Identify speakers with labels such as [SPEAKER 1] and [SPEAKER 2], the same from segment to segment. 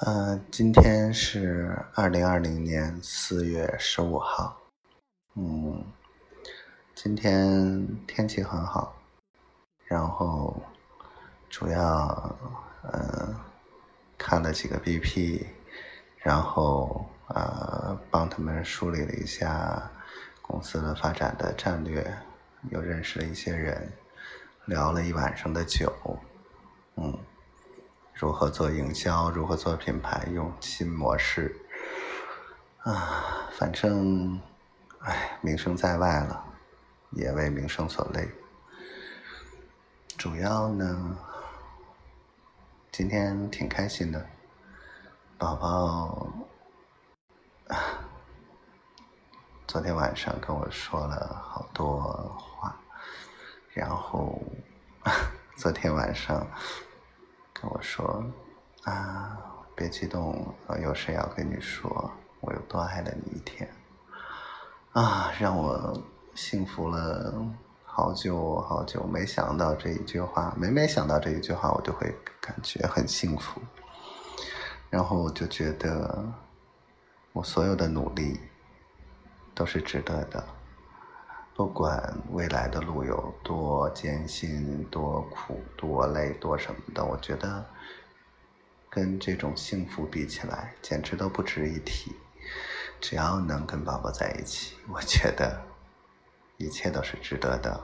[SPEAKER 1] 呃，今天是二零二零年四月十五号。嗯，今天天气很好，然后主要呃看了几个 BP，然后呃帮他们梳理了一下公司的发展的战略，又认识了一些人，聊了一晚上的酒，嗯，如何做营销，如何做品牌，用新模式，啊，反正。哎，名声在外了，也为名声所累。主要呢，今天挺开心的，宝宝昨天晚上跟我说了好多话，然后 昨天晚上跟我说啊，别激动，我有事要跟你说，我有多爱了你一天。啊，让我幸福了好久好久。没想到这一句话，每每想到这一句话，我就会感觉很幸福。然后我就觉得，我所有的努力都是值得的，不管未来的路有多艰辛、多苦、多累、多什么的，我觉得跟这种幸福比起来，简直都不值一提。只要能跟宝宝在一起，我觉得一切都是值得的，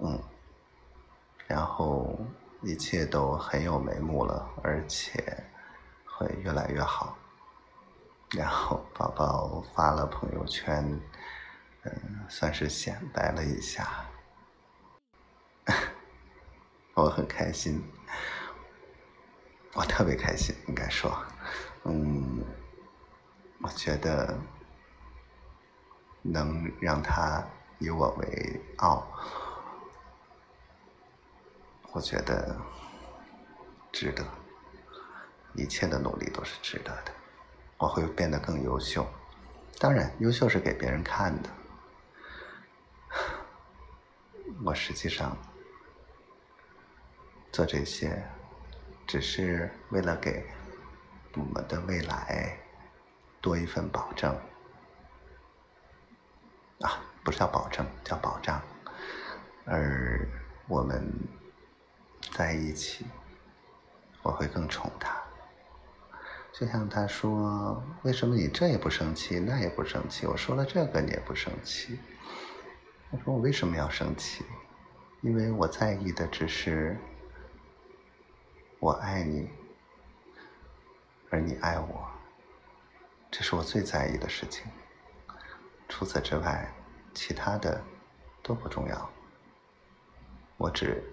[SPEAKER 1] 嗯，然后一切都很有眉目了，而且会越来越好。然后宝宝发了朋友圈，嗯，算是显摆了一下，我很开心，我特别开心，应该说，嗯。我觉得能让他以我为傲，我觉得值得，一切的努力都是值得的。我会变得更优秀，当然，优秀是给别人看的。我实际上做这些，只是为了给我们的未来。多一份保证啊，不是叫保证，叫保障。而我们在一起，我会更宠他。就像他说：“为什么你这也不生气，那也不生气？我说了这个你也不生气。”他说：“我为什么要生气？因为我在意的只是我爱你，而你爱我。”这是我最在意的事情，除此之外，其他的都不重要。我只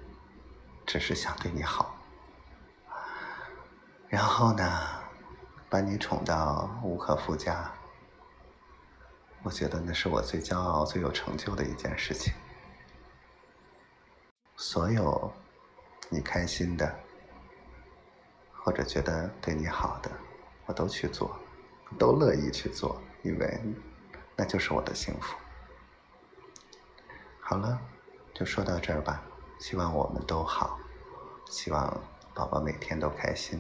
[SPEAKER 1] 只是想对你好，然后呢，把你宠到无可复加。我觉得那是我最骄傲、最有成就的一件事情。所有你开心的，或者觉得对你好的，我都去做。都乐意去做，因为那就是我的幸福。好了，就说到这儿吧。希望我们都好，希望宝宝每天都开心。